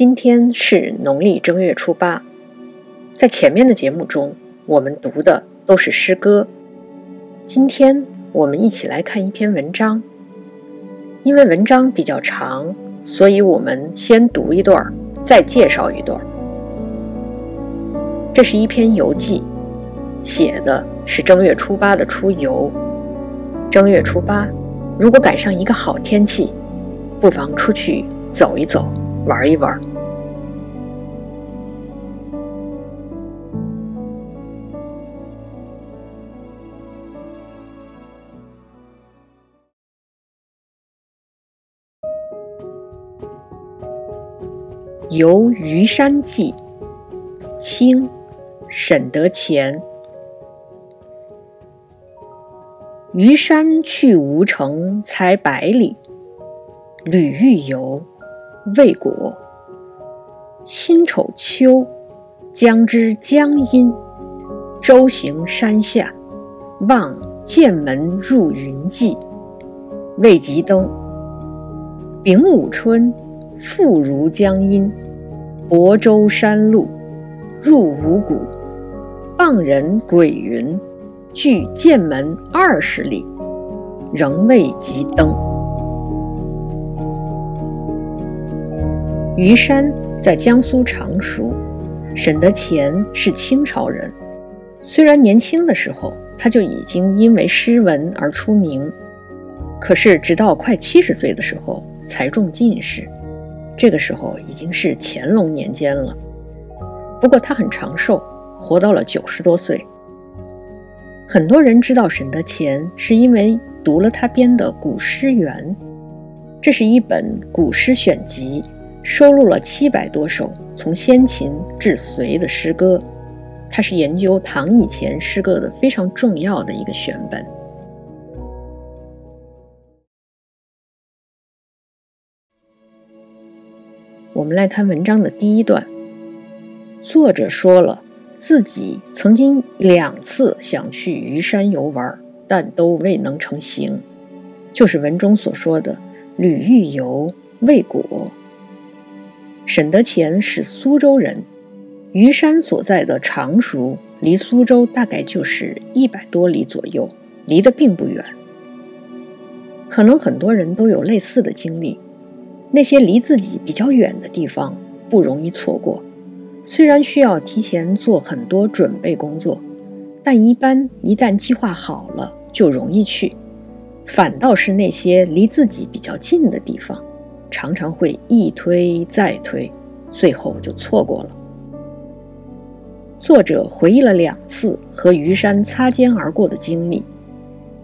今天是农历正月初八，在前面的节目中，我们读的都是诗歌。今天我们一起来看一篇文章，因为文章比较长，所以我们先读一段，再介绍一段。这是一篇游记，写的是正月初八的出游。正月初八，如果赶上一个好天气，不妨出去走一走，玩一玩。《游虞山记》，清，沈德潜。虞山去吴城才百里，吕欲游，未果。辛丑秋，将之江阴，舟行山下，望剑门入云际，未及登。丙午春，复如江阴，泊舟山路，入五谷，傍人鬼云。距剑门二十里，仍未及登。虞山在江苏常熟，沈德潜是清朝人。虽然年轻的时候他就已经因为诗文而出名，可是直到快七十岁的时候才中进士，这个时候已经是乾隆年间了。不过他很长寿，活到了九十多岁。很多人知道沈德潜，是因为读了他编的《古诗源》，这是一本古诗选集，收录了七百多首从先秦至隋的诗歌。它是研究唐以前诗歌的非常重要的一个选本。我们来看文章的第一段，作者说了。自己曾经两次想去虞山游玩，但都未能成行，就是文中所说的“吕欲游，未果”。沈德潜是苏州人，虞山所在的常熟离苏州大概就是一百多里左右，离得并不远。可能很多人都有类似的经历，那些离自己比较远的地方不容易错过。虽然需要提前做很多准备工作，但一般一旦计划好了就容易去。反倒是那些离自己比较近的地方，常常会一推再推，最后就错过了。作者回忆了两次和虞山擦肩而过的经历。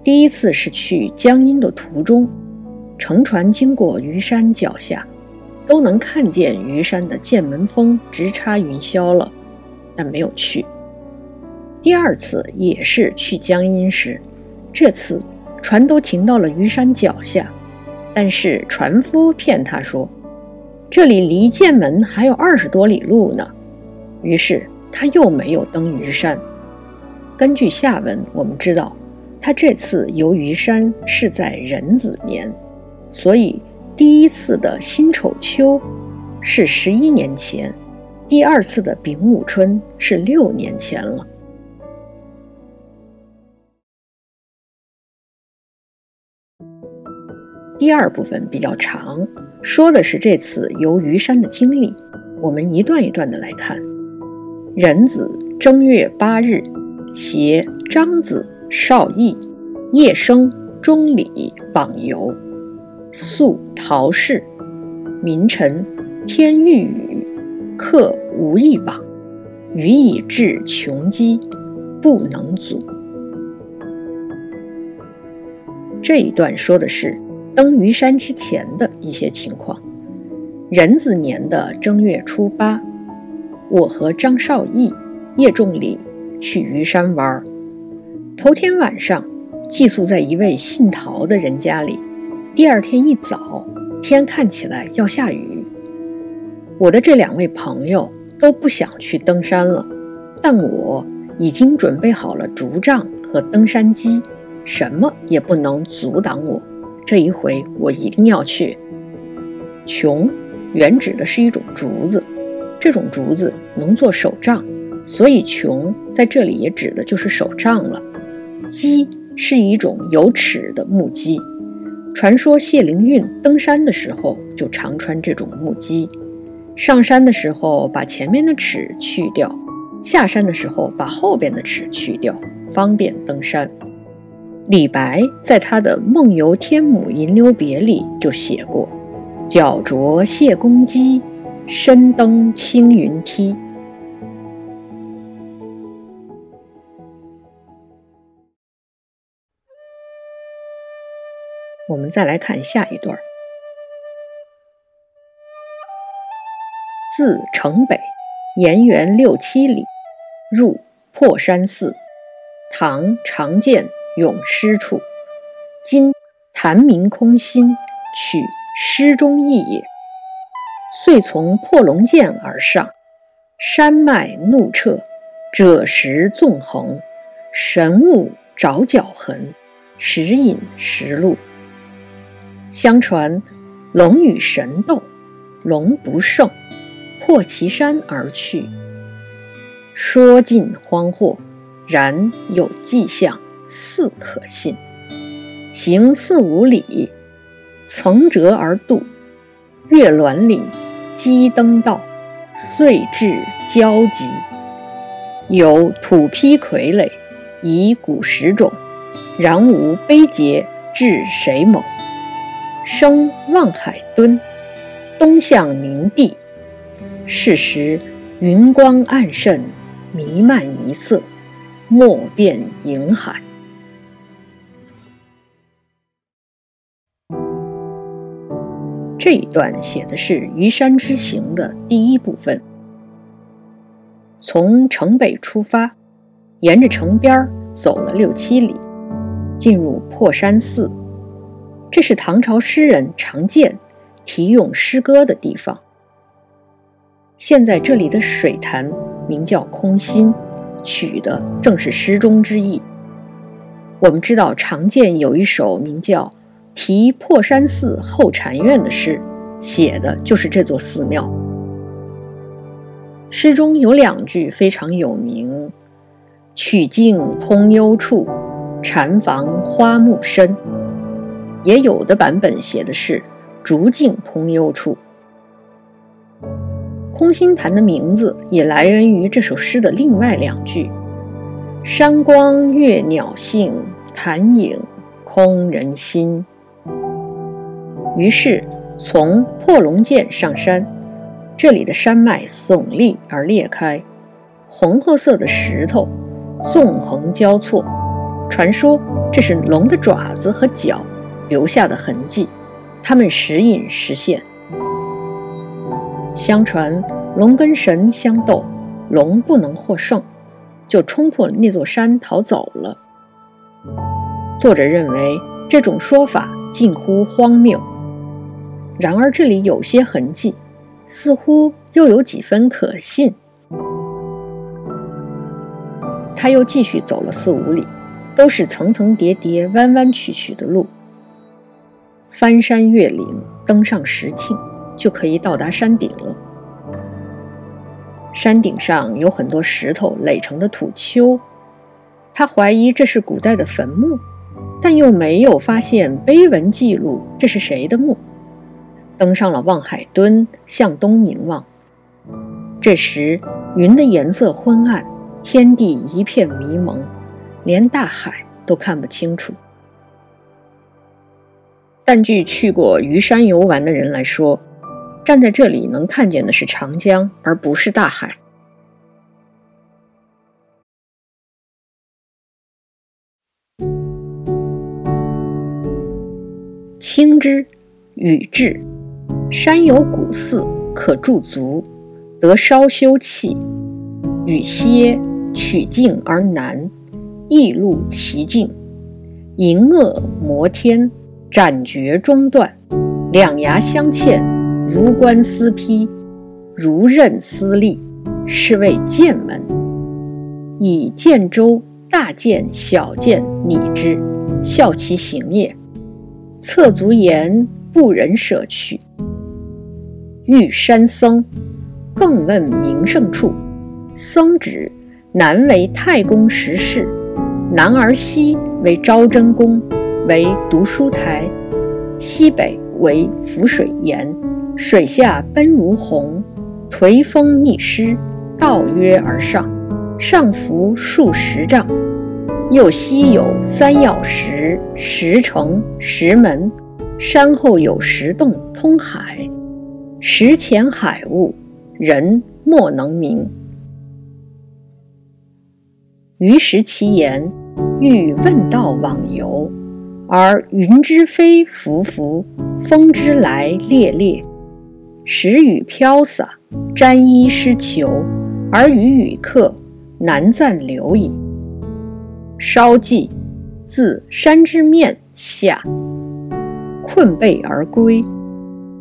第一次是去江阴的途中，乘船经过虞山脚下。都能看见虞山的剑门峰直插云霄了，但没有去。第二次也是去江阴时，这次船都停到了虞山脚下，但是船夫骗他说，这里离剑门还有二十多里路呢。于是他又没有登虞山。根据下文我们知道，他这次游虞山是在壬子年，所以。第一次的辛丑秋是十一年前，第二次的丙午春是六年前了。第二部分比较长，说的是这次游虞山的经历。我们一段一段的来看。壬子正月八日，携张子、邵义、叶生、钟礼访游。宿陶氏，民臣天欲雨，客无一往，予以至穷饥，不能阻。这一段说的是登虞山之前的一些情况。壬子年的正月初八，我和张少义、叶仲礼去虞山玩。头天晚上，寄宿在一位姓陶的人家里。第二天一早，天看起来要下雨。我的这两位朋友都不想去登山了，但我已经准备好了竹杖和登山机，什么也不能阻挡我。这一回我一定要去。穷原指的是一种竹子，这种竹子能做手杖，所以琼在这里也指的就是手杖了。鸡是一种有齿的木鸡，传说谢灵运登山的时候就常穿这种木屐，上山的时候把前面的齿去掉，下山的时候把后边的齿去掉，方便登山。李白在他的《梦游天姥吟留别》里就写过：“脚着谢公屐，身登青云梯。”我们再来看下一段：自城北沿原六七里，入破山寺，唐常见。咏诗处，今潭明空心，取诗中意也。遂从破龙涧而上，山脉怒彻，赭石纵横，神物着脚痕，时隐时露。相传龙与神斗，龙不胜，破其山而去。说尽荒惑，然有迹象。似可信，行四五里，层折而渡，越峦岭，激登道，遂至交集。有土坯傀儡，以古石冢，然无碑碣，至谁某？生望海墩，东向宁地。是时云光暗渗，弥漫一色，莫辨瀛海。这一段写的是虞山之行的第一部分。从城北出发，沿着城边走了六七里，进入破山寺。这是唐朝诗人常见题咏诗歌的地方。现在这里的水潭名叫空心，取的正是诗中之意。我们知道常见有一首名叫。题破山寺后禅院的诗，写的就是这座寺庙。诗中有两句非常有名：“曲径通幽处，禅房花木深。”也有的版本写的是“竹径通幽处”。空心潭的名字也来源于这首诗的另外两句：“山光悦鸟性，潭影空人心。”于是，从破龙涧上山，这里的山脉耸立而裂开，红褐色的石头纵横交错，传说这是龙的爪子和脚留下的痕迹，它们时隐时现。相传龙跟神相斗，龙不能获胜，就冲破了那座山逃走了。作者认为这种说法近乎荒谬。然而这里有些痕迹，似乎又有几分可信。他又继续走了四五里，都是层层叠叠、弯弯曲曲的路。翻山越岭，登上石磬，就可以到达山顶了。山顶上有很多石头垒成的土丘，他怀疑这是古代的坟墓，但又没有发现碑文记录这是谁的墓。登上了望海墩，向东凝望。这时，云的颜色昏暗，天地一片迷蒙，连大海都看不清楚。但据去过虞山游玩的人来说，站在这里能看见的是长江，而不是大海。青之，与至。山有古寺，可驻足，得稍休憩。与歇，曲径而南，异路奇径，银萼摩天，斩绝中断，两牙相嵌，如冠丝披，如刃丝立，是谓剑门。以剑舟、大剑、小剑拟之，效其行也。侧足言，不忍舍去。遇山僧，更问名胜处。僧指南为太公石室，南而西为昭真宫，为读书台；西北为浮水岩，水下奔如虹，颓风逆湿，倒约而上，上浮数十丈。又西有三要石、石城、石门，山后有石洞通海，石前海雾，人莫能明。于食其言，欲问道往游，而云之飞浮浮，风之来烈烈，时雨飘洒，沾衣湿裘，而与与客难暂留矣。稍寂，自山之面下，困背而归，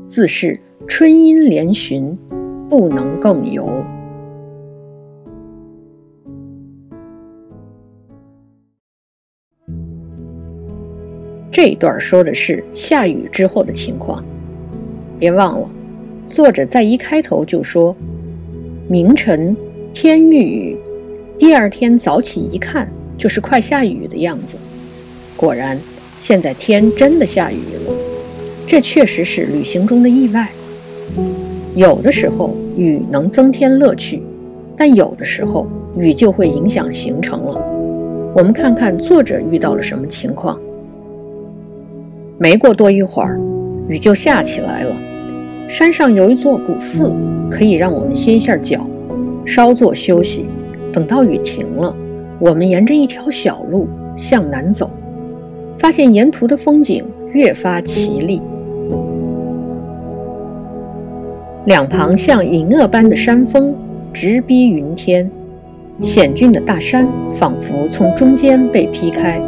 自是春阴连旬，不能更游。这一段说的是下雨之后的情况。别忘了，作者在一开头就说：“明晨天欲雨，第二天早起一看，就是快下雨的样子。”果然，现在天真的下雨了。这确实是旅行中的意外。有的时候雨能增添乐趣，但有的时候雨就会影响行程了。我们看看作者遇到了什么情况。没过多一会儿，雨就下起来了。山上有一座古寺，可以让我们歇一下脚，稍作休息。等到雨停了，我们沿着一条小路向南走，发现沿途的风景越发奇丽。两旁像银萼般的山峰直逼云天，险峻的大山仿佛从中间被劈开，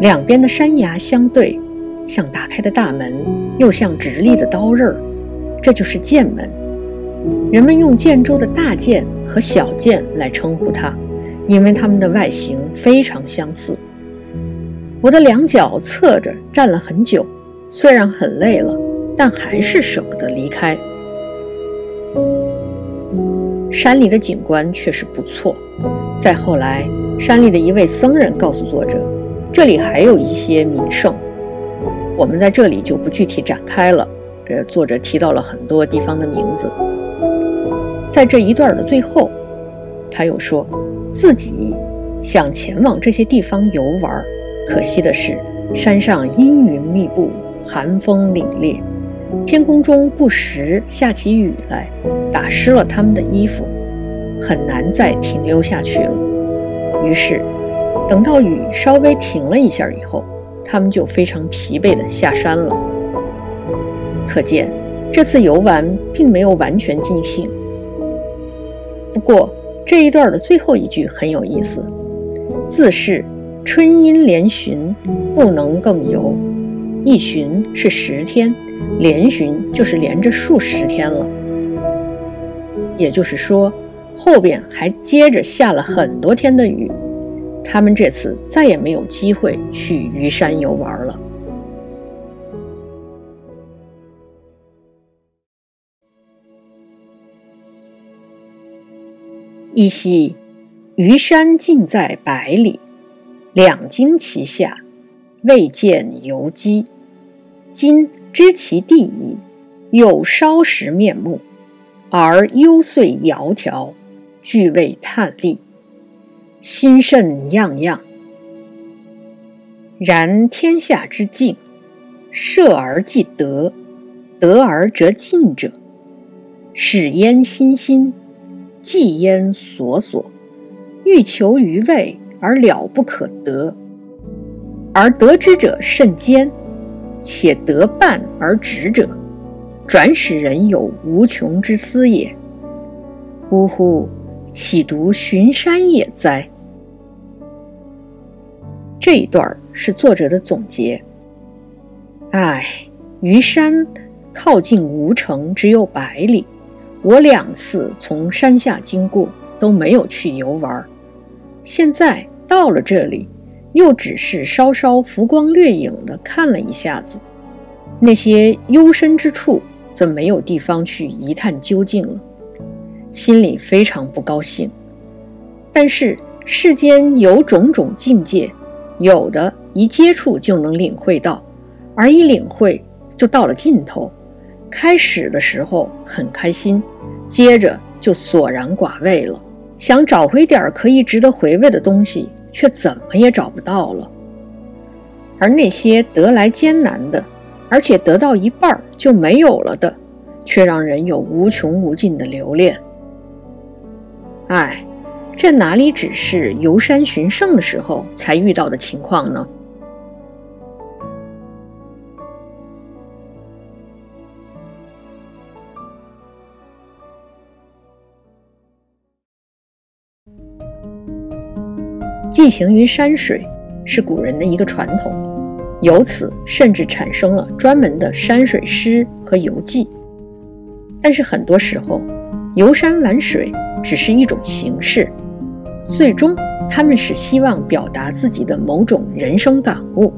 两边的山崖相对。像打开的大门，又像直立的刀刃，这就是剑门。人们用建州的大剑和小剑来称呼它，因为它们的外形非常相似。我的两脚侧着站了很久，虽然很累了，但还是舍不得离开。山里的景观确实不错。再后来，山里的一位僧人告诉作者，这里还有一些名胜。我们在这里就不具体展开了。这作者提到了很多地方的名字。在这一段的最后，他又说自己想前往这些地方游玩，可惜的是山上阴云密布，寒风凛冽，天空中不时下起雨来，打湿了他们的衣服，很难再停留下去了。于是，等到雨稍微停了一下以后。他们就非常疲惫地下山了。可见，这次游玩并没有完全尽兴。不过，这一段的最后一句很有意思：“自是春阴连旬，不能更游。”一旬是十天，连旬就是连着数十天了。也就是说，后边还接着下了很多天的雨。他们这次再也没有机会去虞山游玩了。依稀，虞山近在百里，两京其下，未见游击。今知其地矣，又稍识面目，而幽邃窈窕，俱未探历。心甚漾漾。然天下之境，设而既得，得而则进者，始焉心心，继焉所所，欲求于味而了不可得，而得之者甚坚，且得半而止者，转使人有无穷之思也。呜呼！岂独巡山也哉？这一段是作者的总结。唉，虞山靠近吴城只有百里，我两次从山下经过都没有去游玩，现在到了这里，又只是稍稍浮光掠影的看了一下子，那些幽深之处则没有地方去一探究竟了，心里非常不高兴。但是世间有种种境界，有的一接触就能领会到，而一领会就到了尽头。开始的时候很开心，接着就索然寡味了。想找回点可以值得回味的东西，却怎么也找不到了。而那些得来艰难的，而且得到一半就没有了的，却让人有无穷无尽的留恋。唉，这哪里只是游山寻胜的时候才遇到的情况呢？寄情于山水是古人的一个传统，由此甚至产生了专门的山水诗和游记。但是很多时候，游山玩水只是一种形式，最终他们是希望表达自己的某种人生感悟。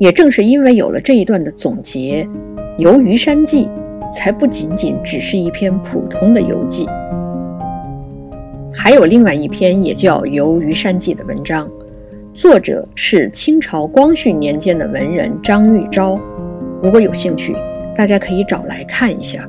也正是因为有了这一段的总结，《游虞山记》才不仅仅只是一篇普通的游记。还有另外一篇也叫《游虞山记》的文章，作者是清朝光绪年间的文人张玉昭。如果有兴趣，大家可以找来看一下。